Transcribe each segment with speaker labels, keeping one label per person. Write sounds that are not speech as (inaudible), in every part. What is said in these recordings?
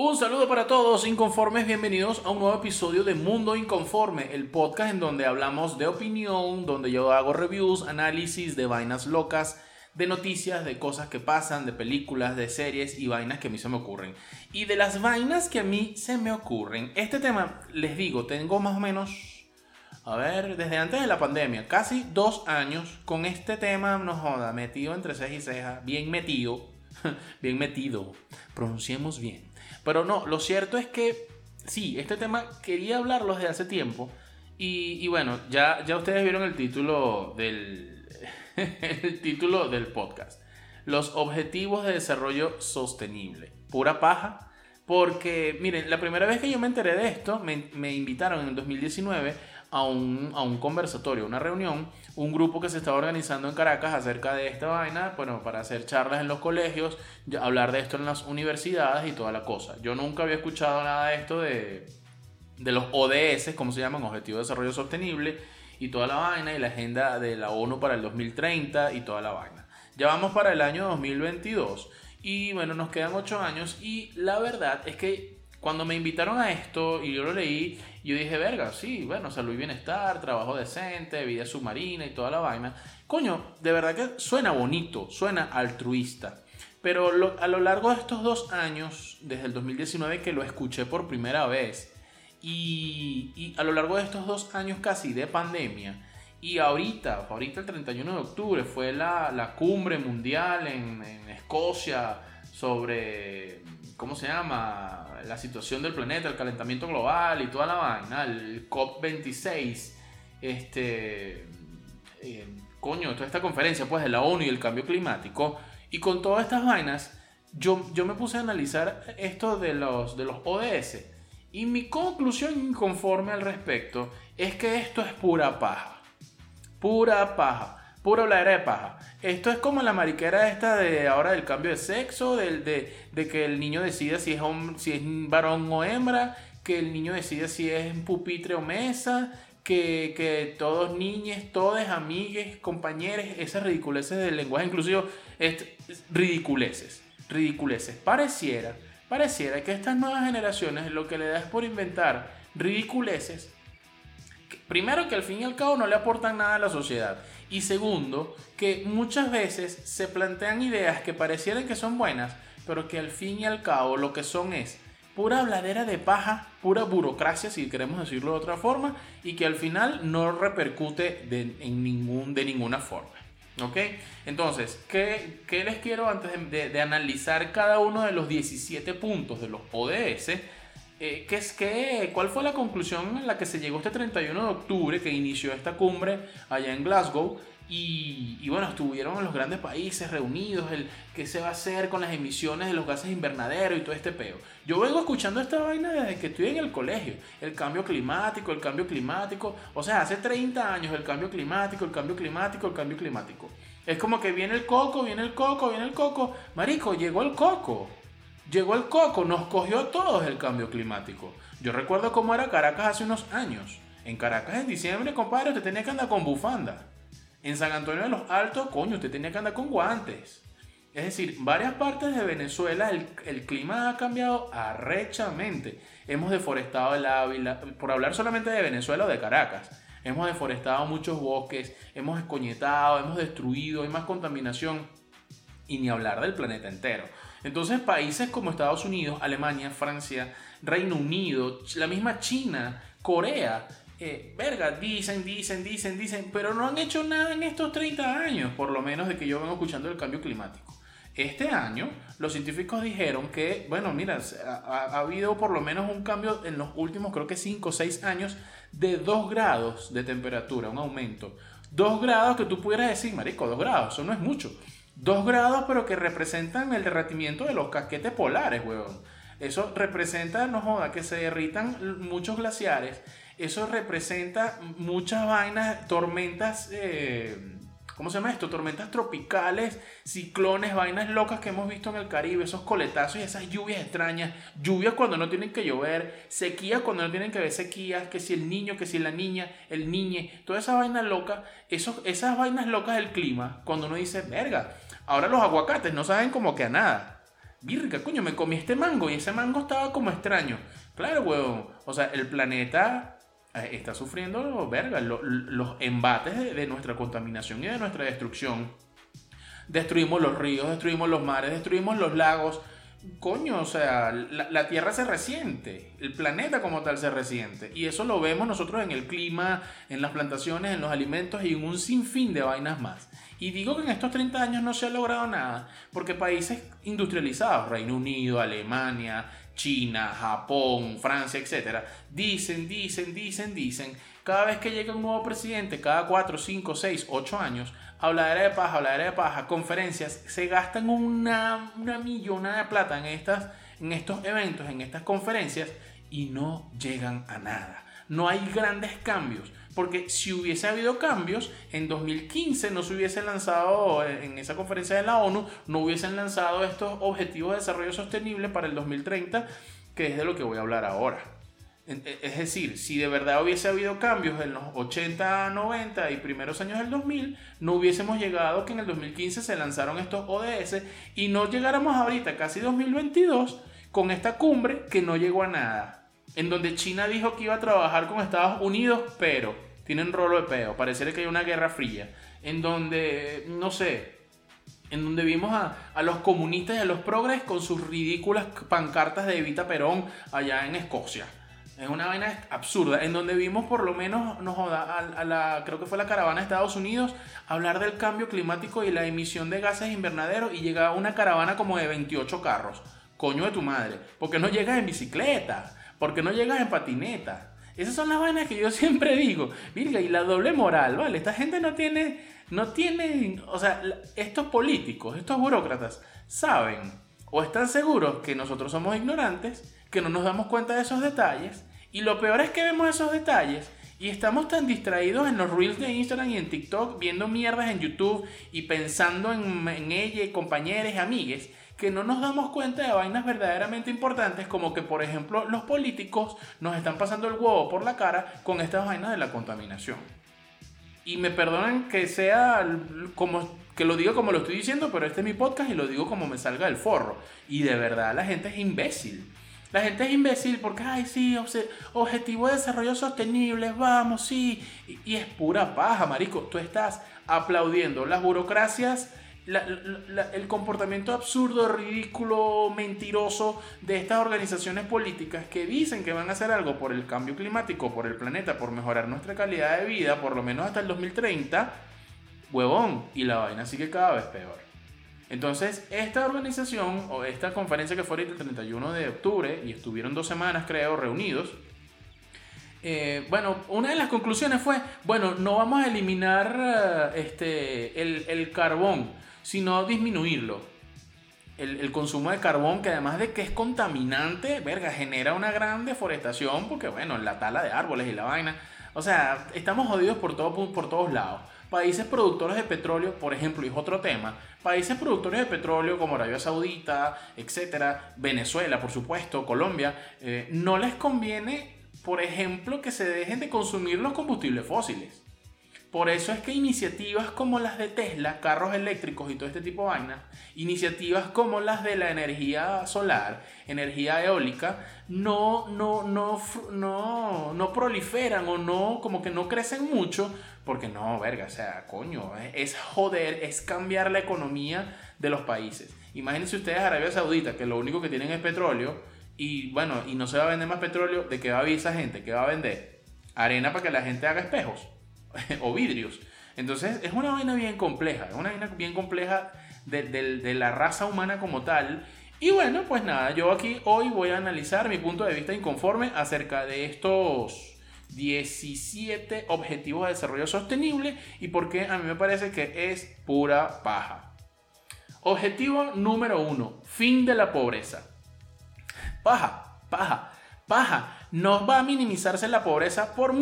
Speaker 1: Un saludo para todos inconformes, bienvenidos a un nuevo episodio de Mundo Inconforme, el podcast en donde hablamos de opinión, donde yo hago reviews, análisis de vainas locas, de noticias, de cosas que pasan, de películas, de series y vainas que a mí se me ocurren. Y de las vainas que a mí se me ocurren, este tema, les digo, tengo más o menos, a ver, desde antes de la pandemia, casi dos años con este tema, no joda, metido entre ceja y ceja, bien metido, (laughs) bien metido, pronunciemos bien. Pero no, lo cierto es que sí, este tema quería hablarlo desde hace tiempo. Y, bueno, ya, ya ustedes vieron el título del, (laughs) el título del podcast. Los objetivos de desarrollo sostenible. Pura paja. Porque, miren, la primera vez que yo me enteré de esto, me, me invitaron en el 2019 a un, a un conversatorio, una reunión, un grupo que se estaba organizando en Caracas acerca de esta vaina, bueno, para hacer charlas en los colegios, hablar de esto en las universidades y toda la cosa. Yo nunca había escuchado nada de esto de, de los ODS, como se llaman, Objetivos de Desarrollo Sostenible, y toda la vaina, y la agenda de la ONU para el 2030 y toda la vaina. Ya vamos para el año 2022 y bueno, nos quedan 8 años y la verdad es que cuando me invitaron a esto y yo lo leí, yo dije, verga, sí, bueno, salud y bienestar, trabajo decente, vida submarina y toda la vaina. Coño, de verdad que suena bonito, suena altruista. Pero a lo largo de estos dos años, desde el 2019 que lo escuché por primera vez, y, a lo largo de estos dos años casi de pandemia, y ahorita, ahorita el 31 de octubre fue la, cumbre mundial en, en Escocia sobre, ¿cómo se llama? la situación del planeta, el calentamiento global y toda la vaina, el COP26, este, eh, coño, toda esta conferencia pues de la ONU y el cambio climático, y con todas estas vainas, yo, yo me puse a analizar esto de los, de los ODS, y mi conclusión inconforme al respecto es que esto es pura paja, pura paja pura habladera de paja. Esto es como la mariquera esta de ahora del cambio de sexo, del, de, que el niño decida si es, si es varón o hembra, que el niño decida si es pupitre o mesa, que, que todos niños, todos amigues, compañeros, esas ridiculeces del lenguaje inclusivo, es, ridiculeces, ridiculeces. Pareciera, pareciera que estas nuevas generaciones lo que le da por inventar ridiculeces Primero que al fin y al cabo no le aportan nada a la sociedad. Y segundo, que muchas veces se plantean ideas que parecieran que son buenas, pero que al fin y al cabo lo que son es pura habladera de paja, pura burocracia, si queremos decirlo de otra forma, y que al final no repercute de, en ningún, de ninguna forma. ¿Ok? Entonces, ¿qué, les quiero antes de, de, analizar cada uno de los 17 puntos de los ODS? Eh, ¿qué es, qué, ¿Cuál fue la conclusión en la que se llegó este 31 de octubre que inició esta cumbre allá en Glasgow? Y, y, bueno, estuvieron los grandes países reunidos, el qué se va a hacer con las emisiones de los gases invernadero y todo este peo. Yo vengo escuchando esta vaina desde que estoy en el colegio. El cambio climático, el cambio climático. O sea, hace 30 años el cambio climático, el cambio climático, el cambio climático. Es como que viene el coco, viene el coco, viene el coco. Marico, llegó el coco. Llegó el coco, nos cogió todos el cambio climático. Yo recuerdo cómo era Caracas hace unos años. En Caracas en diciembre, compadre, usted tenía que andar con bufanda. En San Antonio de los Altos, coño, usted tenía que andar con guantes. Es decir, varias partes de Venezuela el, el, clima ha cambiado arrechamente. Hemos deforestado el Ávila, por hablar solamente de Venezuela o de Caracas. Hemos deforestado muchos bosques, hemos escoñetado, hemos destruido, hay más contaminación. Y ni hablar del planeta entero. Entonces países como Estados Unidos, Alemania, Francia, Reino Unido, la misma China, Corea, eh, verga, dicen, dicen, dicen, dicen, pero no han hecho nada en estos 30 años, por lo menos de que yo vengo escuchando el cambio climático. Este año los científicos dijeron que, bueno, mira, ha, habido por lo menos un cambio en los últimos, creo que 5 o 6 años, de 2 grados de temperatura, un aumento. 2 grados que tú pudieras decir, marico, 2 grados, eso no es mucho. 2 grados, pero que representan el derretimiento de los casquetes polares, weón. Eso representa, no joda, que se derritan muchos glaciares. Eso representa muchas vainas, tormentas, eh, ¿cómo se llama esto? Tormentas tropicales, ciclones, vainas locas que hemos visto en el Caribe, esos coletazos y esas lluvias extrañas, lluvias cuando no tienen que llover, sequías cuando no tienen que haber sequías, que si el niño, que si la niña, el niñe, todas esas vainas locas, esos, esas vainas locas del clima, cuando uno dice, verga, ahora los aguacates no saben como que a nada. Virga, coño, me comí este mango y ese mango estaba como extraño. Claro, weón. O sea, el planeta eh, está sufriendo, verga, los embates de, nuestra contaminación y de nuestra destrucción. Destruimos los ríos, destruimos los mares, destruimos los lagos. Coño, o sea, la, la, Tierra se resiente, el planeta como tal se resiente. Y eso lo vemos nosotros en el clima, en las plantaciones, en los alimentos y en un sinfín de vainas más. Y digo que en estos 30 años no se ha logrado nada, porque países industrializados, Reino Unido, Alemania, China, Japón, Francia, etc., dicen, dicen, dicen, dicen, cada vez que llega un nuevo presidente, cada 4, 5, 6, 8 años, habladera de paja, habladera de paja, conferencias, se gastan una, una millonada de plata en, estas, en estos eventos, en estas conferencias, y no llegan a nada. No hay grandes cambios. Porque si hubiese habido cambios, en 2015 no se hubiesen lanzado, en esa conferencia de la ONU, no hubiesen lanzado estos objetivos de desarrollo sostenible para el 2030, que es de lo que voy a hablar ahora. E, es decir, si de verdad hubiese habido cambios en los 80, 90 y primeros años del 2000, no hubiésemos llegado que en el 2015 se lanzaron estos ODS y no llegáramos ahorita, casi 2022, con esta cumbre que no llegó a nada. En donde China dijo que iba a trabajar con Estados Unidos, pero tienen rolo de peo. Pareciera que hay una guerra fría. En donde, no sé, en donde vimos a, los comunistas y a los progres con sus ridículas pancartas de Evita Perón allá en Escocia. Es una vaina absurda, en donde vimos por lo menos, no joda, a, la, creo que fue la caravana de Estados Unidos, hablar del cambio climático y la emisión de gases invernaderos y llegaba una caravana como de 28 carros. Coño de tu madre, porque no llegas en bicicleta, porque no llegas en patineta, esas son las vainas que yo (laughs) siempre digo. Virga, y la doble moral, ¿vale? Esta gente no tiene, no tiene, o sea, estos políticos, estos burócratas, saben o están seguros que nosotros somos ignorantes, que no nos damos cuenta de esos detalles, y lo peor es que vemos esos detalles y estamos tan distraídos en los reels de Instagram y en TikTok, viendo mierdas en YouTube y pensando en, en ella, compañeros, amigues, que no nos damos cuenta de vainas verdaderamente importantes, como que, por ejemplo, los políticos nos están pasando el huevo por la cara con estas vainas de la contaminación. Y me perdonan que sea como que lo digo como lo estoy diciendo, pero este es mi podcast y lo digo como me salga del forro. Y de verdad la gente es imbécil. La gente es imbécil porque, ay, sí, objetivo de desarrollo sostenible, vamos, sí. Y, y es pura paja, marico. Tú estás aplaudiendo las burocracias el comportamiento absurdo, ridículo, mentiroso de estas organizaciones políticas que dicen que van a hacer algo por el cambio climático, por el planeta, por mejorar nuestra calidad de vida, por lo menos hasta el 2030, huevón, y la vaina sigue cada vez peor. Entonces, esta organización o esta conferencia que fue el 31 de octubre, y estuvieron dos semanas, creo, reunidos, eh, bueno, una de las conclusiones fue, bueno, no vamos a eliminar eh, este, el, el carbón, sino disminuirlo. El, consumo de carbón, que además de que es contaminante, genera una gran deforestación, porque bueno, la tala de árboles y la vaina. O sea, estamos jodidos por, todo, por todos lados. Países productores de petróleo, por ejemplo, y es otro tema, países productores de petróleo como Arabia Saudita, etcétera, Venezuela, por supuesto, Colombia, eh, no les conviene, por ejemplo, que se dejen de consumir los combustibles fósiles. Por eso es que iniciativas como las de Tesla, carros eléctricos y todo este tipo de vainas, iniciativas como las de la energía solar, energía eólica, no, no, no, no, no proliferan o no, como que no crecen mucho, porque no, verga, o sea, coño, es joder, es cambiar la economía de los países. Imagínense ustedes Arabia Saudita, que lo único que tienen es petróleo, y bueno, y no se va a vender más petróleo, ¿de qué va a vivir esa gente? ¿Qué va a vender? Arena para que la gente haga espejos. (laughs) o vidrios. Entonces es una vaina bien compleja, es una vaina bien compleja de, la raza humana como tal. Y bueno, pues nada, yo aquí hoy voy a analizar mi punto de vista inconforme acerca de estos 17 objetivos de desarrollo sostenible y por qué a mí me parece que es pura paja. Objetivo número uno, fin de la pobreza. Paja, paja, paja. No va a minimizarse la pobreza por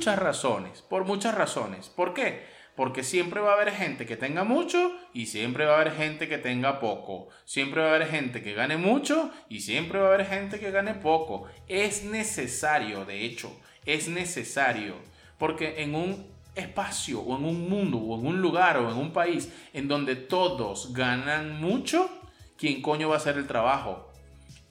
Speaker 1: muchas razones, por muchas razones. ¿Por qué? Porque siempre va a haber gente que tenga mucho y siempre va a haber gente que tenga poco. Siempre va a haber gente que gane mucho y siempre va a haber gente que gane poco. Es necesario, de hecho, es necesario. Porque en un espacio o en un mundo o en un lugar o en un país en donde todos ganan mucho, ¿quién coño va a hacer el trabajo?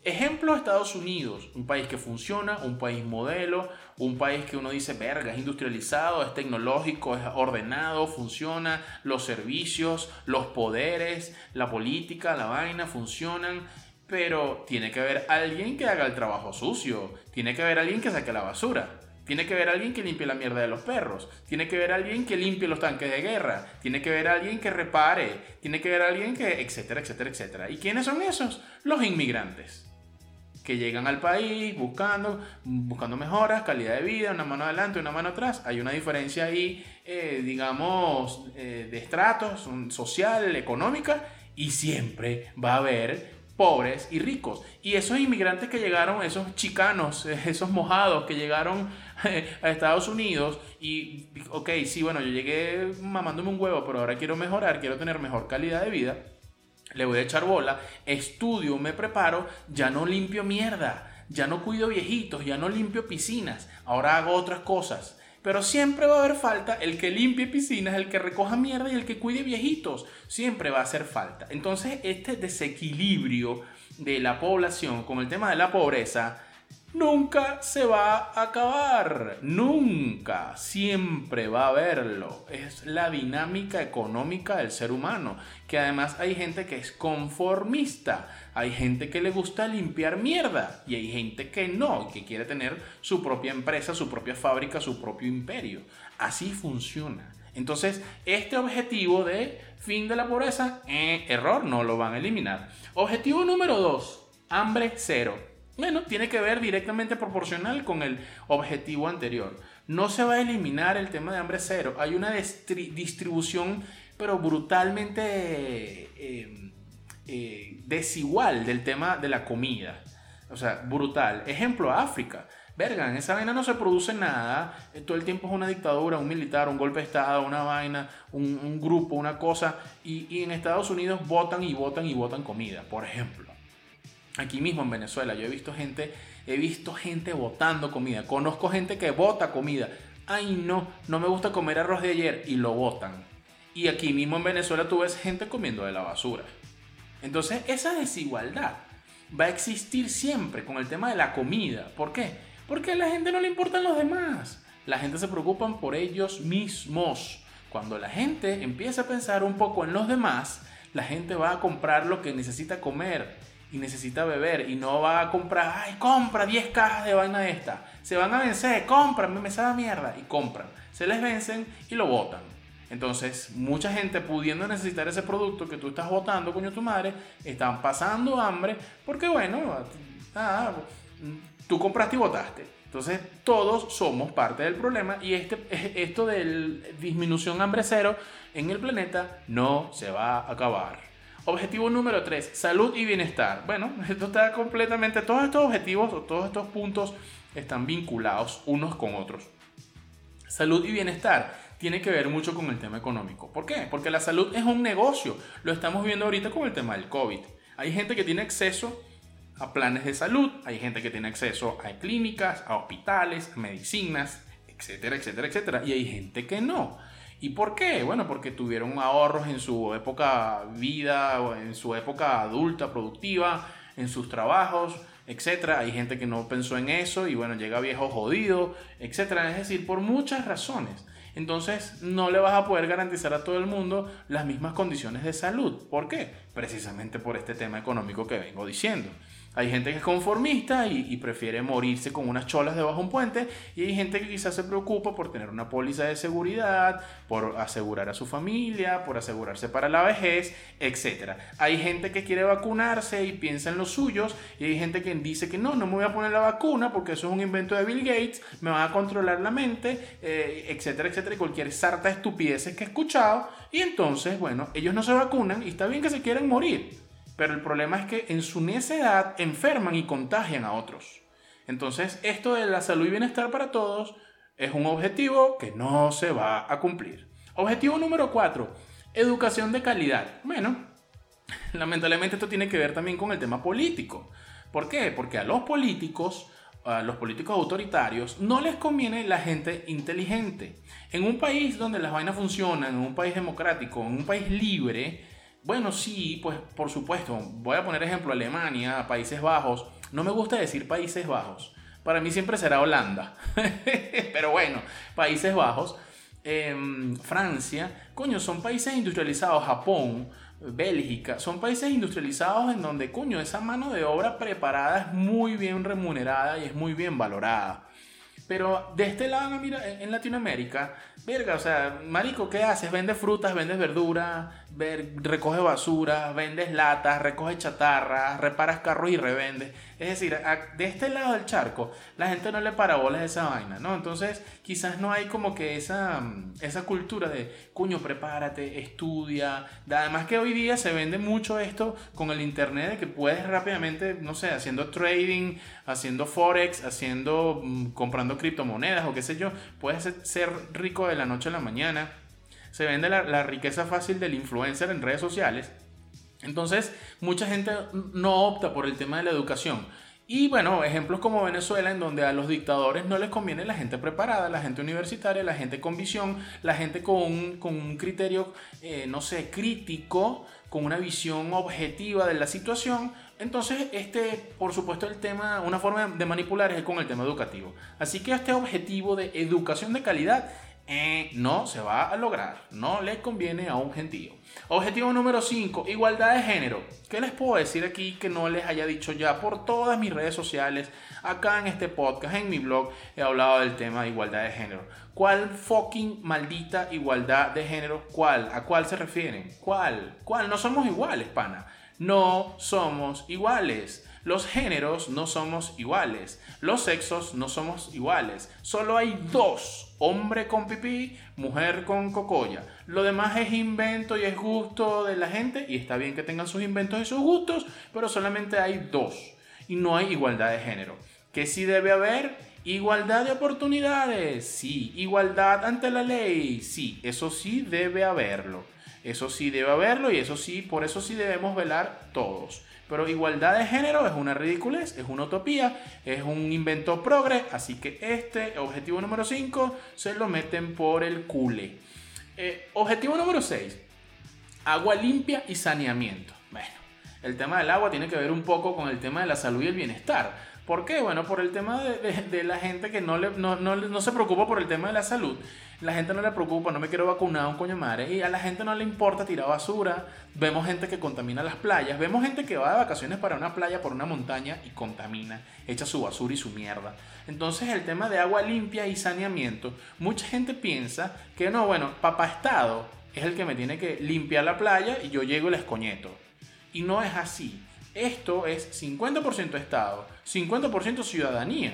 Speaker 1: Ejemplo, Estados Unidos, un país que funciona, un país modelo, un país que uno dice, verga, es industrializado, es tecnológico, es ordenado, funciona, los servicios, los poderes, la política, la vaina funcionan, pero tiene que haber alguien que haga el trabajo sucio, tiene que haber alguien que saque la basura. Tiene que haber alguien que limpie la mierda de los perros. Tiene que haber alguien que limpie los tanques de guerra. Tiene que haber alguien que repare. Tiene que haber alguien que... etcétera, etcétera, etcétera. ¿Y quiénes son esos? Los inmigrantes que llegan al país buscando, buscando mejoras, calidad de vida, una mano adelante, una mano atrás. Hay una diferencia ahí, eh, digamos, eh, de estratos, social, económica, y siempre va a haber pobres y ricos. Y esos inmigrantes que llegaron, esos chicanos, (laughs) esos mojados que llegaron a Estados Unidos y, ok, sí, bueno, yo llegué mamándome un huevo, pero ahora quiero mejorar, quiero tener mejor calidad de vida le voy a echar bola, estudio, me preparo, ya no limpio mierda, ya no cuido viejitos, ya no limpio piscinas, ahora hago otras cosas. Pero siempre va a haber falta el que limpie piscinas, el que recoja mierda y el que cuide viejitos. Siempre va a hacer falta. Entonces, este desequilibrio de la población con el tema de la pobreza nunca se va a acabar, nunca, siempre va a haberlo. Es la dinámica económica del ser humano, que además hay gente que es conformista, hay gente que le gusta limpiar mierda y hay gente que no, que quiere tener su propia empresa, su propia fábrica, su propio imperio. Así funciona. Entonces, este objetivo de fin de la pobreza, eh, error, no lo van a eliminar. Objetivo número 2, hambre cero. Bueno, tiene que ver directamente proporcional con el objetivo anterior. No se va a eliminar el tema de hambre cero. Hay una distribución, pero brutalmente em, eh, desigual del tema de la comida. O sea, brutal. Ejemplo, África. Verga, en esa vaina no se produce nada. Eh, todo el tiempo es una dictadura, un militar, un golpe de Estado, una vaina, un, grupo, una cosa. Y, y en Estados Unidos votan y votan y votan comida, por ejemplo. Aquí mismo en Venezuela yo he visto gente, he visto gente botando comida. Conozco gente que bota comida. Ay, no, no me gusta comer arroz de ayer y lo botan. Y aquí mismo en Venezuela tú ves gente comiendo de la basura. Entonces, esa desigualdad va a existir siempre con el tema de la comida. ¿Por qué? Porque a la gente no le importan los demás. La gente se preocupa por ellos mismos. Cuando la gente empieza a pensar un poco en los demás, la gente va a comprar lo que necesita comer y necesita beber y no va a comprar, ay, compra 10 cajas de vaina esta. Se van a vencer, compran, me sabe mierda y compran. Se les vencen y lo botan. Entonces, mucha gente pudiendo necesitar ese producto que tú estás botando, coño tu madre, están pasando hambre porque, bueno, tú compraste y votaste. Entonces, todos somos parte del problema y este, esto de disminución hambre cero en el planeta no se va a acabar. Objetivo número 3, salud y bienestar. Bueno, esto está completamente, todos estos objetivos o todos estos puntos están vinculados unos con otros. Salud y bienestar tiene que ver mucho con el tema económico. ¿Por qué? Porque la salud es un negocio. Lo estamos viendo ahorita con el tema del COVID. Hay gente que tiene acceso a planes de salud, hay gente que tiene acceso a clínicas, a hospitales, a medicinas, etcétera, etcétera, etcétera. Y hay gente que no. ¿Y por qué? Bueno, porque tuvieron ahorros en su época vida, o en su época adulta, productiva, en sus trabajos, etc. Hay gente que no pensó en eso y bueno, llega viejo jodido, etc. Es decir, por muchas razones. Entonces no le vas a poder garantizar a todo el mundo las mismas condiciones de salud. ¿Por qué? Precisamente por este tema económico que vengo diciendo. Hay gente que es conformista y, prefiere morirse con unas cholas debajo de un puente. Y hay gente que quizás se preocupa por tener una póliza de seguridad, por asegurar a su familia, por asegurarse para la vejez, etc. Hay gente que quiere vacunarse y piensa en los suyos. Y hay gente que dice que no, no me voy a poner la vacuna porque eso es un invento de Bill Gates, me va a controlar la mente, eh, etcétera, etcétera. Y cualquier sarta estupideces que he escuchado. Y entonces, bueno, ellos no se vacunan y está bien que se quieran morir pero el problema es que en su necedad enferman y contagian a otros. Entonces, esto de la salud y bienestar para todos es un objetivo que no se va a cumplir. Objetivo número 4, educación de calidad. Bueno, (laughs) lamentablemente esto tiene que ver también con el tema político. ¿Por qué? Porque a los políticos, a los políticos autoritarios, no les conviene la gente inteligente. En un país donde las vainas funcionan, en un país democrático, en un país libre, bueno, sí, pues por supuesto. Voy a poner ejemplo Alemania, Países Bajos. No me gusta decir Países Bajos. Para mí siempre será Holanda. (laughs) Pero bueno, Países Bajos. Em, Francia. Coño, son países industrializados. Japón, Bélgica. Son países industrializados en donde, coño, esa mano de obra preparada es muy bien remunerada y es muy bien valorada. Pero de este lado, mira, en Latinoamérica, verga, o sea, marico, ¿qué haces? Vendes frutas, vendes verdura, recoge basura, vendes latas, recoge chatarra, reparas carros y revendes. Es decir, de este lado del charco, la gente no le para bolas esa vaina, ¿no? Entonces, quizás no hay como que esa, esa cultura de, cuño, prepárate, estudia. Además que hoy día se vende mucho esto con el internet, de que puedes rápidamente, no sé, haciendo trading, haciendo forex, haciendo, mm, comprando criptomonedas o qué sé yo, puedes ser rico de la noche a la mañana se vende la, riqueza fácil del influencer en redes sociales. Entonces, mucha gente no opta por el tema de la educación. Y bueno, ejemplos como Venezuela, en donde a los dictadores no les conviene la gente preparada, la gente universitaria, la gente con visión, la gente con un, criterio, eh, no sé, crítico, con una visión objetiva de la situación. Entonces, este, por supuesto, el tema, una forma de manipular es con el tema educativo. Así que este objetivo de educación de calidad eh, no se va a lograr. No le conviene a un gentío. Objetivo número 5, igualdad de género. ¿Qué les puedo decir aquí que no les haya dicho ya por todas mis redes sociales? Acá en este podcast, en mi blog, he hablado del tema de igualdad de género. ¿Cuál fucking maldita igualdad de género? ¿Cuál? ¿A cuál se refieren? ¿Cuál? ¿Cuál? No somos iguales, pana. No somos iguales. Los géneros no somos iguales. Los sexos no somos iguales. Solo hay dos. Hombre con pipí, mujer con cocoya. Lo demás es invento y es gusto de la gente. Y está bien que tengan sus inventos y sus gustos. Pero solamente hay dos. Y no hay igualdad de género. ¿Qué sí debe haber? Igualdad de oportunidades. Sí. Igualdad ante la ley. Sí. Eso sí debe haberlo. Eso sí debe haberlo y eso sí, por eso sí debemos velar todos. Pero igualdad de género es una ridiculez, es una utopía, es un invento progre, así que este objetivo número 5 se lo meten por el cule. Eh, objetivo número 6, agua limpia y saneamiento. Bueno, el tema del agua tiene que ver un poco con el tema de la salud y el bienestar. ¿Por qué? Bueno, por el tema de, la gente que no, le, no, no, se preocupa por el tema de la salud. La gente no le preocupa, no me quiero vacunar, un coño madre. Y a la gente no le importa tirar basura. Vemos gente que contamina las playas. Vemos gente que va de vacaciones para una playa, por una montaña y contamina. Echa su basura y su mierda. Entonces el tema de agua limpia y saneamiento. Mucha gente piensa que no, bueno, papá Estado es el que me tiene que limpiar la playa y yo llego y les coñeto. Y no es así. Esto es 50% Estado, 50% ciudadanía.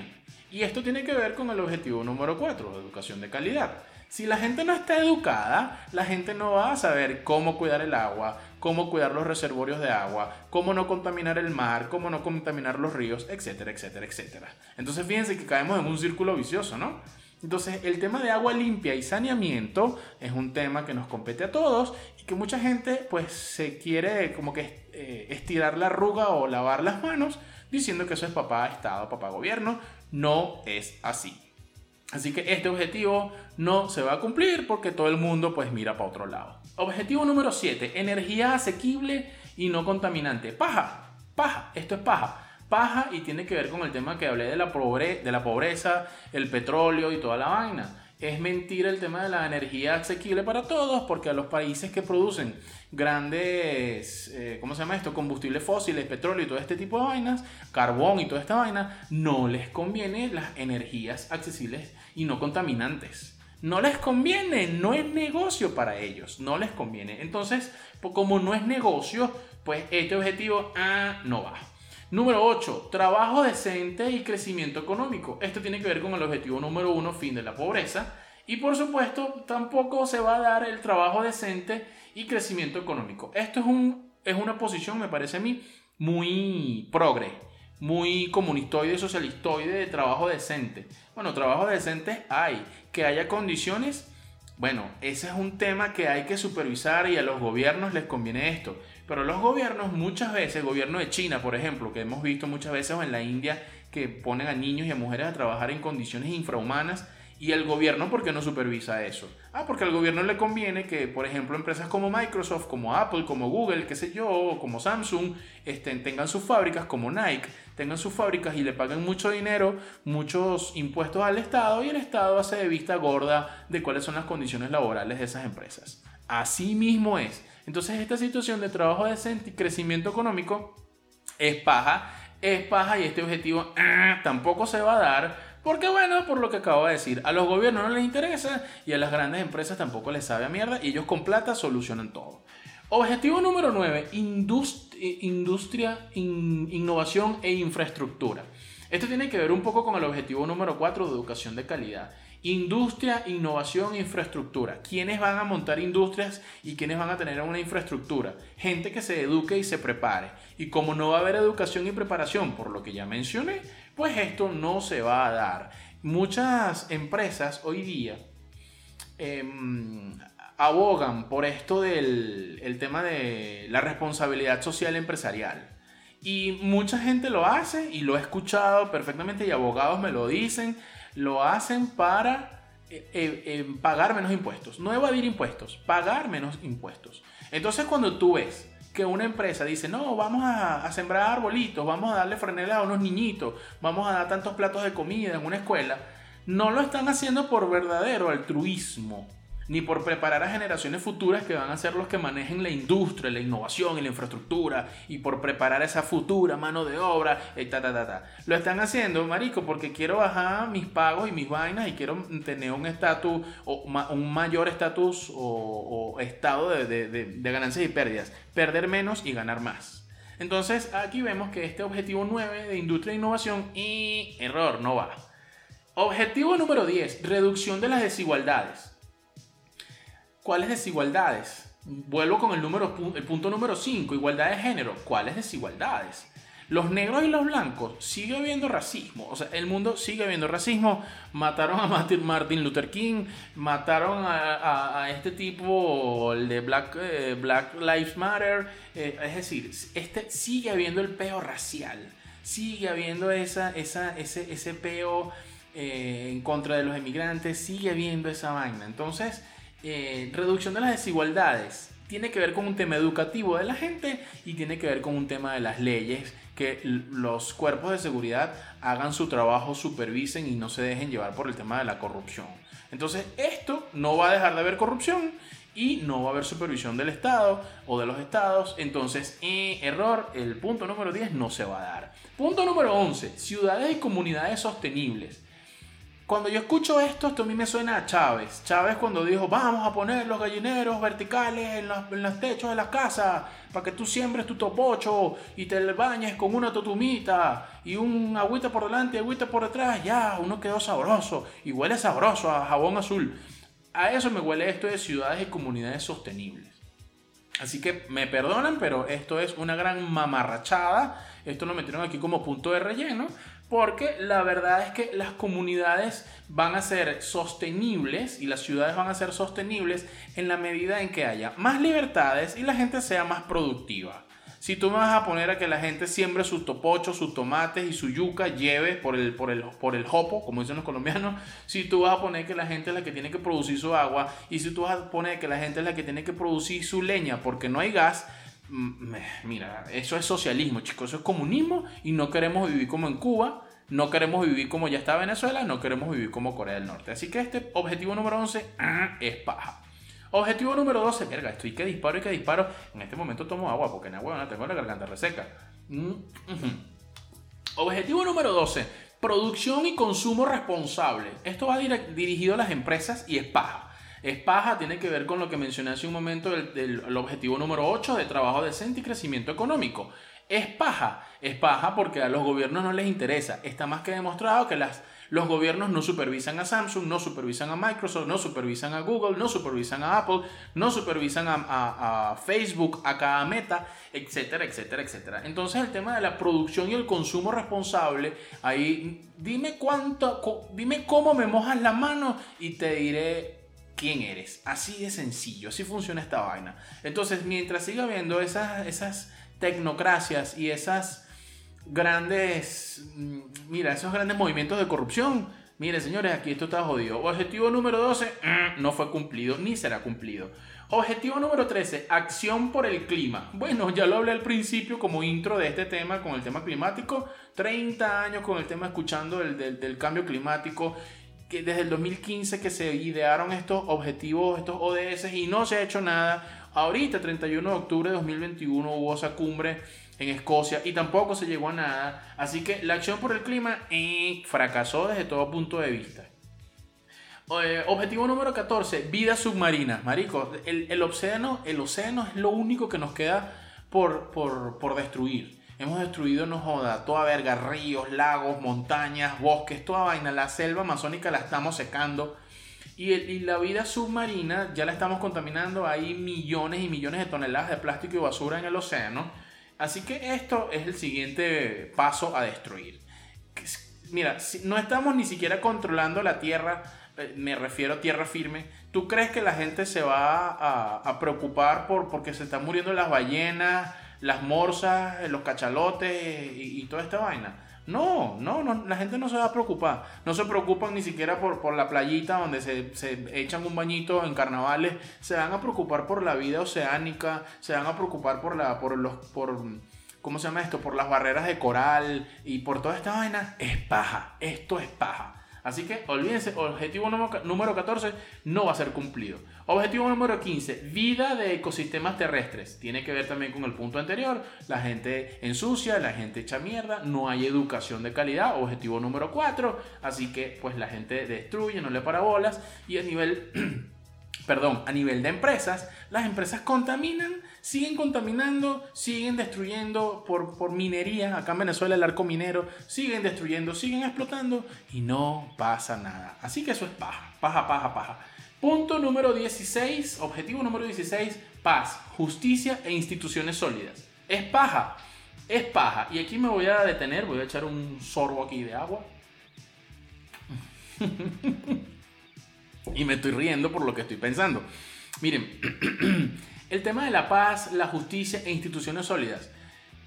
Speaker 1: Y esto tiene que ver con el objetivo número 4, educación de calidad. Si la gente no está educada, la gente no va a saber cómo cuidar el agua, cómo cuidar los reservorios de agua, cómo no contaminar el mar, cómo no contaminar los ríos, etcétera, etcétera, etcétera. Entonces fíjense que caemos en un círculo vicioso, ¿no? Entonces, el tema de agua limpia y saneamiento es un tema que nos compete a todos y que mucha gente pues se quiere como que eh, estirar la arruga o lavar las manos diciendo que eso es papá Estado, papá gobierno. No es así. Así que este objetivo no se va a cumplir porque todo el mundo pues mira para otro lado. Objetivo número 7, energía asequible y no contaminante. Paja, paja, esto es paja paja y tiene que ver con el tema que hablé de la, pobre, de la pobreza, el petróleo y toda la vaina. Es mentira el tema de la energía asequible para todos, porque a los países que producen grandes, eh, ¿cómo se llama esto? Combustibles fósiles, petróleo y todo este tipo de vainas, carbón y toda esta vaina, no les conviene las energías accesibles y no contaminantes. No les conviene, no es negocio para ellos, no les conviene. Entonces, como no es negocio, pues este objetivo ah, no va. Número 8. Trabajo decente y crecimiento económico. Esto tiene que ver con el objetivo número 1, fin de la pobreza. Y por supuesto, tampoco se va a dar el trabajo decente y crecimiento económico. Esto es, un, es una posición, me parece a mí, muy progre, muy comunistoide, socialistoide de trabajo decente. Bueno, trabajo decente hay. Que haya condiciones, bueno, ese es un tema que hay que supervisar y a los gobiernos les conviene esto. Pero los gobiernos muchas veces, el gobierno de China, por ejemplo, que hemos visto muchas veces o en la India, que ponen a niños y a mujeres a trabajar en condiciones infrahumanas, y el gobierno, ¿por qué no supervisa eso? Ah, porque al gobierno le conviene que, por ejemplo, empresas como Microsoft, como Apple, como Google, qué sé yo, como Samsung, estén, tengan sus fábricas, como Nike, tengan sus fábricas y le paguen mucho dinero, muchos impuestos al Estado, y el Estado hace de vista gorda de cuáles son las condiciones laborales de esas empresas. Así mismo es. Entonces esta situación de trabajo decente y crecimiento económico es paja, es paja y este objetivo ah, tampoco se va a dar porque bueno, por lo que acabo de decir, a los gobiernos no les interesa y a las grandes empresas tampoco les sabe a mierda y ellos con plata solucionan todo. Objetivo número 9, industria, innovación e infraestructura. Esto tiene que ver un poco con el objetivo número 4 de educación de calidad. Industria, innovación infraestructura. ¿Quiénes van a montar industrias y quiénes van a tener una infraestructura? Gente que se eduque y se prepare. Y como no va a haber educación y preparación, por lo que ya mencioné, pues esto no se va a dar. Muchas empresas hoy día em, abogan por esto del el tema de la responsabilidad social empresarial. Y mucha gente lo hace y lo he escuchado perfectamente y abogados me lo dicen lo hacen para eh, eh, eh, pagar menos impuestos. No evadir impuestos, pagar menos impuestos. Entonces cuando tú ves que una empresa dice, no, vamos a, sembrar arbolitos, vamos a darle franela a unos niñitos, vamos a dar tantos platos de comida en una escuela, no lo están haciendo por verdadero altruismo, ni por preparar a generaciones futuras que van a ser los que manejen la industria, la innovación y la infraestructura, y por preparar esa futura mano de obra, y ta, ta, ta, ta. Lo están haciendo, marico, porque quiero bajar mis pagos y mis vainas y quiero tener un estatus, o un mayor estatus o, estado de, de ganancias y pérdidas. Perder menos y ganar más. Entonces, aquí vemos que este objetivo 9 de industria e innovación, y error, no va. Objetivo número 10, reducción de las desigualdades. ¿Cuáles desigualdades? Vuelvo con el, número, el punto número 5, igualdad de género. ¿Cuáles desigualdades? Los negros y los blancos, sigue habiendo racismo. O sea, el mundo sigue habiendo racismo. Mataron a Martin Luther King, mataron a, este tipo, el de Black, eh, Black Lives Matter. Eh, es decir, este, sigue habiendo el peo racial. Sigue habiendo esa, esa, ese, ese peo eh, en contra de los emigrantes. Sigue habiendo esa vaina. Entonces, eh, reducción de las desigualdades tiene que ver con un tema educativo de la gente y tiene que ver con un tema de las leyes, que los cuerpos de seguridad hagan su trabajo, supervisen y no se dejen llevar por el tema de la corrupción. Entonces, esto no va a dejar de haber corrupción y no va a haber supervisión del Estado o de los estados. Entonces, eh, error, el punto número 10 no se va a dar. Punto número 11, ciudades y comunidades sostenibles. Cuando yo escucho esto, esto a mí me suena a Chávez. Chávez cuando dijo, vamos a poner los gallineros verticales en los, techos de las casas para que tú siembres tu topocho y te bañes con una totumita y un agüita por delante y agüita por detrás. Ya, uno quedó sabroso y huele sabroso a jabón azul. A eso me huele esto de ciudades y comunidades sostenibles. Así que me perdonan, pero esto es una gran mamarrachada. Esto lo metieron aquí como punto de relleno porque la verdad es que las comunidades van a ser sostenibles y las ciudades van a ser sostenibles en la medida en que haya más libertades y la gente sea más productiva. Si tú me vas a poner a que la gente siembre sus topochos, sus tomates y su yuca, lleve por el, por, el, por el jopo, como dicen los colombianos, (laughs) si tú vas a poner que la gente es la que tiene que producir su agua y si tú vas a poner que la gente es la que tiene que producir su leña porque no hay gas, Mira, eso es socialismo, chicos, eso es comunismo y no queremos vivir como en Cuba, No queremos vivir como ya está Venezuela, no queremos vivir como Corea del Norte. Así que este objetivo número 11 ah, es paja. Objetivo número 12, verga, estoy que disparo y que disparo. En este momento tomo agua porque en agua no tengo la garganta reseca. Mm, objetivo número 12, producción y consumo responsable. Esto va dirigido a las empresas y es paja. Es paja, tiene que ver con lo que mencioné hace un momento del, objetivo número 8 de trabajo decente y crecimiento económico. Es paja, es paja porque a los gobiernos no les interesa. Está más que demostrado que los gobiernos no supervisan a Samsung, no supervisan a Microsoft, no supervisan a Google, no supervisan a Apple, no supervisan a, a Facebook, a cada meta, etcétera, etcétera, etcétera. Entonces el tema de la producción y el consumo responsable, ahí dime cuánto, dime cómo me mojas la mano y te diré quién eres. Así de sencillo, así funciona esta vaina. Entonces, mientras siga habiendo esas, esas tecnocracias y esas grandes, mm, mira, esos grandes movimientos de corrupción, mire señores, aquí esto está jodido. Objetivo número 12, mm, no fue cumplido, ni será cumplido. Objetivo número 13, acción por el clima. Bueno, ya lo hablé al principio como intro de este tema con el tema climático. 30 años con el tema escuchando del, del cambio climático que desde el 2015 que se idearon estos objetivos, estos ODS y no se ha hecho nada. Ahorita, 31 de octubre de 2021, hubo esa cumbre en Escocia y tampoco se llegó a nada. Así que la acción por el clima eh, fracasó desde todo punto de vista. Eh, objetivo número 14, vida submarina. Marico, el, océano, el océano es lo único que nos queda por, por, por destruir. Hemos destruido, no joda, toda verga, ríos, lagos, montañas, bosques, toda vaina. La selva amazónica la estamos secando. Y, la vida submarina ya la estamos contaminando. Hay millones y millones de toneladas de plástico y basura en el océano. Así que esto es el siguiente paso a destruir. Mira, no estamos ni siquiera controlando la tierra, eh, me refiero a tierra firme. ¿Tú crees que la gente se va a, a preocupar por porque se están muriendo las ballenas? Las morsas, los cachalotes y, toda esta vaina. No, no, no, la gente no se va a preocupar. No se preocupan ni siquiera por, por la playita donde se, se, echan un bañito en carnavales. Se van a preocupar por la vida oceánica, se van a preocupar por la, por los, por, ¿cómo se llama esto? Por las barreras de coral y por toda esta vaina. Es paja, esto es paja. Así que olvídense, objetivo número 14 no va a ser cumplido. Objetivo número 15, vida de ecosistemas terrestres. Tiene que ver también con el punto anterior. La gente ensucia, la gente echa mierda, no hay educación de calidad. Objetivo número 4, así que pues la gente destruye, no le para bolas. Y a nivel, (clears throat) perdón, a nivel de empresas, las empresas contaminan siguen contaminando, siguen destruyendo por, por minería, acá en Venezuela el arco minero, siguen destruyendo, siguen explotando y no pasa nada. Así que eso es paja, paja, paja, paja. Punto número 16, objetivo número 16, paz, justicia e instituciones sólidas. Es paja, es paja. Y aquí me voy a detener, voy a echar un sorbo aquí de agua. (laughs) y me estoy riendo por lo que estoy pensando. Miren, (clears throat) El tema de la paz, la justicia e instituciones sólidas.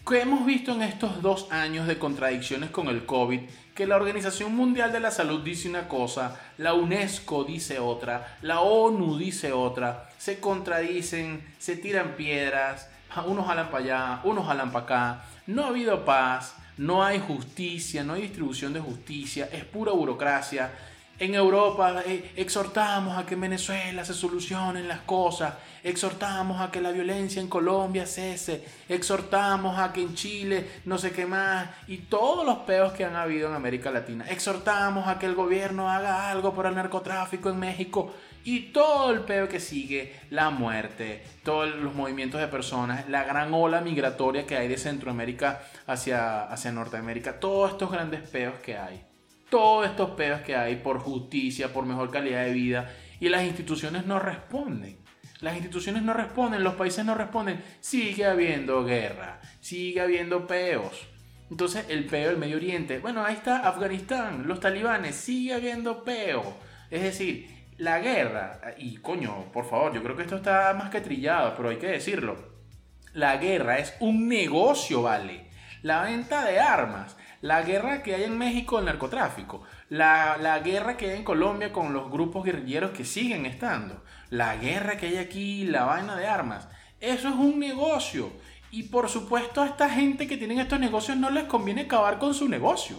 Speaker 1: ¿Qué hemos visto en estos dos años de contradicciones con el COVID? Que la Organización Mundial de la Salud dice una cosa, la UNESCO dice otra, la ONU dice otra, se contradicen, se tiran piedras, unos jalan para allá, unos jalan para acá, no ha habido paz, no hay justicia, no hay distribución de justicia, es pura burocracia. En Europa eh, exhortamos a que en Venezuela se solucionen las cosas, exhortamos a que la violencia en Colombia cese, exhortamos a que en Chile no sé qué más, y todos los peos que han habido en América Latina, exhortamos a que el gobierno haga algo por el narcotráfico en México, y todo el peo que sigue, la muerte, todos los movimientos de personas, la gran ola migratoria que hay de Centroamérica hacia, hacia Norteamérica, todos estos grandes peos que hay todos estos pedos que hay por justicia, por mejor calidad de vida, y las instituciones no responden. Las instituciones no responden, los países no responden. Sigue habiendo guerra, sigue habiendo peos. Entonces el peo del Medio Oriente, bueno, ahí está Afganistán, los talibanes, sigue habiendo peo. Es decir, la guerra, y coño, por favor, yo creo que esto está más que trillado, pero hay que decirlo. La guerra es un negocio, ¿vale? La venta de armas la guerra que hay en México del narcotráfico, la, la, guerra que hay en Colombia con los grupos guerrilleros que siguen estando, la guerra que hay aquí, la vaina de armas, eso es un negocio. Y por supuesto a esta gente que tienen estos negocios no les conviene acabar con su negocio.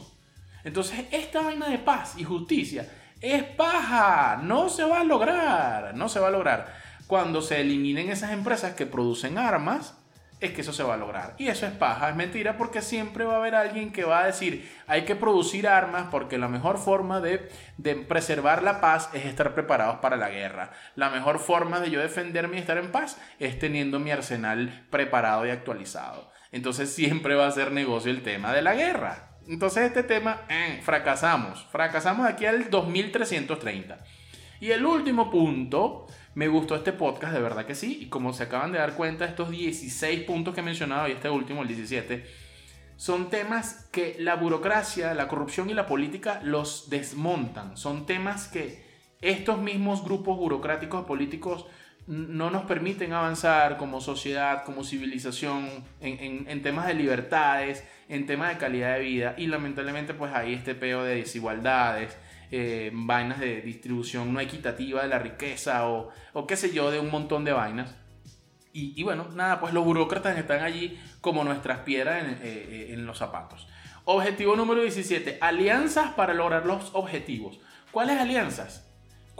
Speaker 1: Entonces, esta vaina de paz y justicia es paja, no se va a lograr, no se va a lograr. Cuando se eliminen esas empresas que producen armas, es que eso se va a lograr. Y eso es paja, es mentira, porque siempre va a haber alguien que va a decir, hay que producir armas porque la mejor forma de, de, preservar la paz es estar preparados para la guerra. La mejor forma de yo defenderme y estar en paz es teniendo mi arsenal preparado y actualizado. Entonces siempre va a ser negocio el tema de la guerra. Entonces este tema, eh, fracasamos. Fracasamos aquí al 2330. Y el último punto, me gustó este podcast, de verdad que sí. Y como se acaban de dar cuenta, estos 16 puntos que he mencionado y este último, el 17, son temas que la burocracia, la corrupción y la política los desmontan. Son temas que estos mismos grupos burocráticos políticos no nos permiten avanzar como sociedad, como civilización, en, temas de libertades, en temas de calidad de vida. Y lamentablemente pues hay este peo de desigualdades, eh, vainas de distribución no equitativa de la riqueza o, o qué sé yo, de un montón de vainas. Y, bueno, nada, pues los burócratas están allí como nuestras piedras en, eh, eh, los zapatos. Objetivo número 17, alianzas para lograr los objetivos. ¿Cuáles alianzas?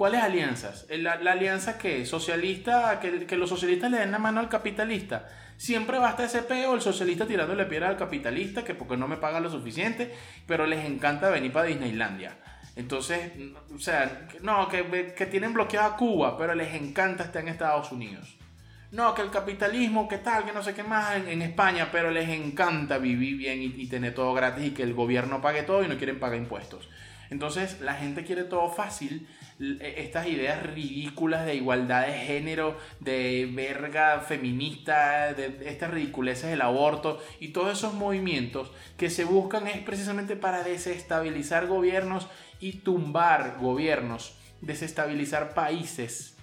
Speaker 1: ¿Cuáles alianzas? La, alianza que socialista, que, los socialistas le den la mano al capitalista. Siempre basta ese peo, el socialista tirándole piedra al capitalista, que porque no me paga lo suficiente, pero les encanta venir para Disneylandia. Entonces, o sea, no, que, que tienen bloqueado a Cuba, pero les encanta estar en Estados Unidos. No, que el capitalismo, que tal, que no sé qué más en, España, pero les encanta vivir bien y, tener todo gratis y que el gobierno pague todo y no quieren pagar impuestos. Entonces la gente quiere todo fácil, estas ideas ridículas de igualdad de género, de verga feminista, de estas ridiculeces del aborto y todos esos movimientos que se buscan es precisamente para desestabilizar gobiernos y tumbar gobiernos, desestabilizar países.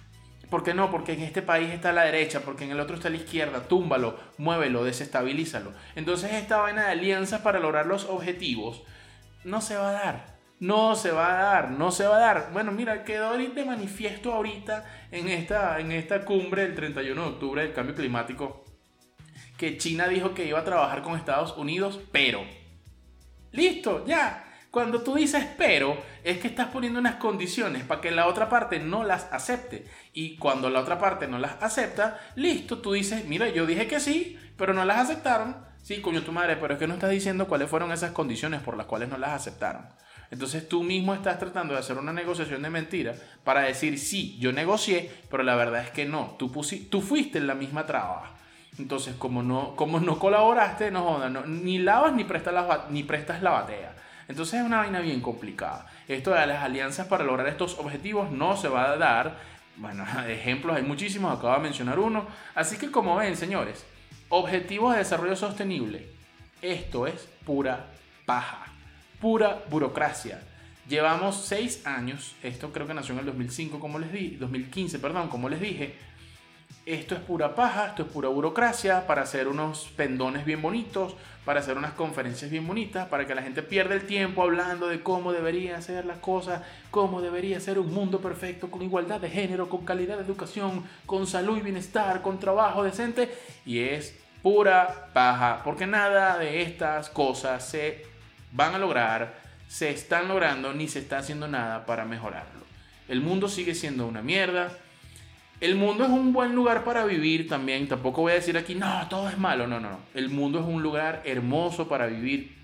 Speaker 1: ¿Por qué no? Porque en este país está la derecha, porque en el otro está la izquierda. Túmbalo, muévelo, desestabilízalo. Entonces esta vaina de alianzas para lograr los objetivos no se va a dar. No se va a dar, no se va a dar. Bueno, mira, quedó de manifiesto ahorita en esta, en esta cumbre del 31 de octubre del cambio climático que China dijo que iba a trabajar con Estados Unidos, pero... Listo, ya. Cuando tú dices pero, es que estás poniendo unas condiciones para que la otra parte no las acepte. Y cuando la otra parte no las acepta, listo, tú dices, mira, yo dije que sí, pero no las aceptaron. Sí, coño tu madre, pero es que no estás diciendo cuáles fueron esas condiciones por las cuales no las aceptaron. Entonces tú mismo estás tratando de hacer una negociación de mentira para decir, sí, yo negocié, pero la verdad es que no, tú, tú fuiste en la misma traba. Entonces, como no, como no colaboraste, no jodas, ni lavas ni ni prestas la batea. Entonces es una vaina bien complicada. Esto de las alianzas para lograr estos objetivos no se va a dar. Bueno, (laughs) ejemplos hay muchísimos, acabo de mencionar uno. Así que como ven, señores, objetivos de desarrollo sostenible. Esto es pura paja pura burocracia. Llevamos seis años, esto creo que nació en el 2005, como les di, 2015, perdón, como les dije. Esto es pura paja, esto es pura burocracia para hacer unos pendones bien bonitos, para hacer unas conferencias bien bonitas, para que la gente pierda el tiempo hablando de cómo deberían ser las cosas, cómo debería ser un mundo perfecto, con igualdad de género, con calidad de educación, con salud y bienestar, con trabajo decente. Y es pura paja, porque nada de estas cosas se van a lograr, se están logrando, ni se está haciendo nada para mejorarlo. El mundo sigue siendo una mierda. El mundo es un buen lugar para vivir también. Tampoco voy a decir aquí, no, todo es malo. No, no, no. El mundo es un lugar hermoso para vivir.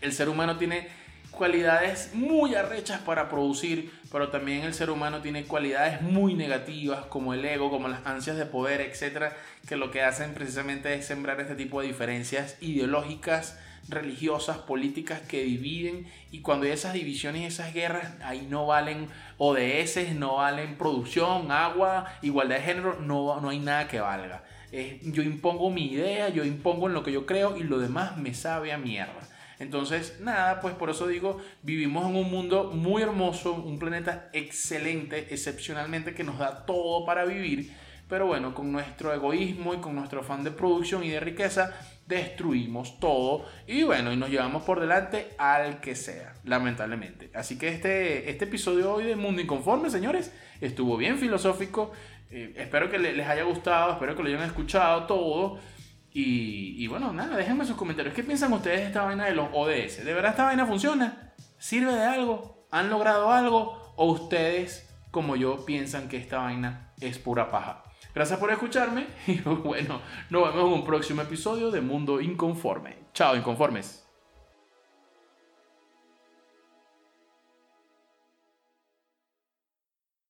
Speaker 1: El ser humano tiene cualidades muy arrechas para producir, pero también el ser humano tiene cualidades muy negativas como el ego, como las ansias de poder, etcétera, que lo que hacen precisamente es sembrar este tipo de diferencias ideológicas religiosas, políticas que dividen y cuando hay esas divisiones y esas guerras, ahí no valen ODS, no valen producción, agua, igualdad de género, no, no hay nada que valga. yo impongo mi idea, yo impongo en lo que yo creo y lo demás me sabe a mierda. Entonces, nada, pues por eso digo, vivimos en un mundo muy hermoso, un planeta excelente, excepcionalmente que nos da todo para vivir, pero bueno, con nuestro egoísmo y con nuestro afán de producción y de riqueza, destruimos todo y bueno, y nos llevamos por delante al que sea, lamentablemente. Así que este, este episodio hoy de Mundo Inconforme, señores, estuvo bien filosófico. Eh, espero que les haya gustado, espero que lo hayan escuchado todo. Y, y, bueno, nada, déjenme sus comentarios. ¿Qué piensan ustedes de esta vaina de los ODS? ¿De verdad esta vaina funciona? ¿Sirve de algo? ¿Han logrado algo? ¿O ustedes, como yo, piensan que esta vaina es pura paja? Gracias por escucharme (laughs) y bueno, nos vemos en un próximo episodio de Mundo Inconforme. Chao, inconformes.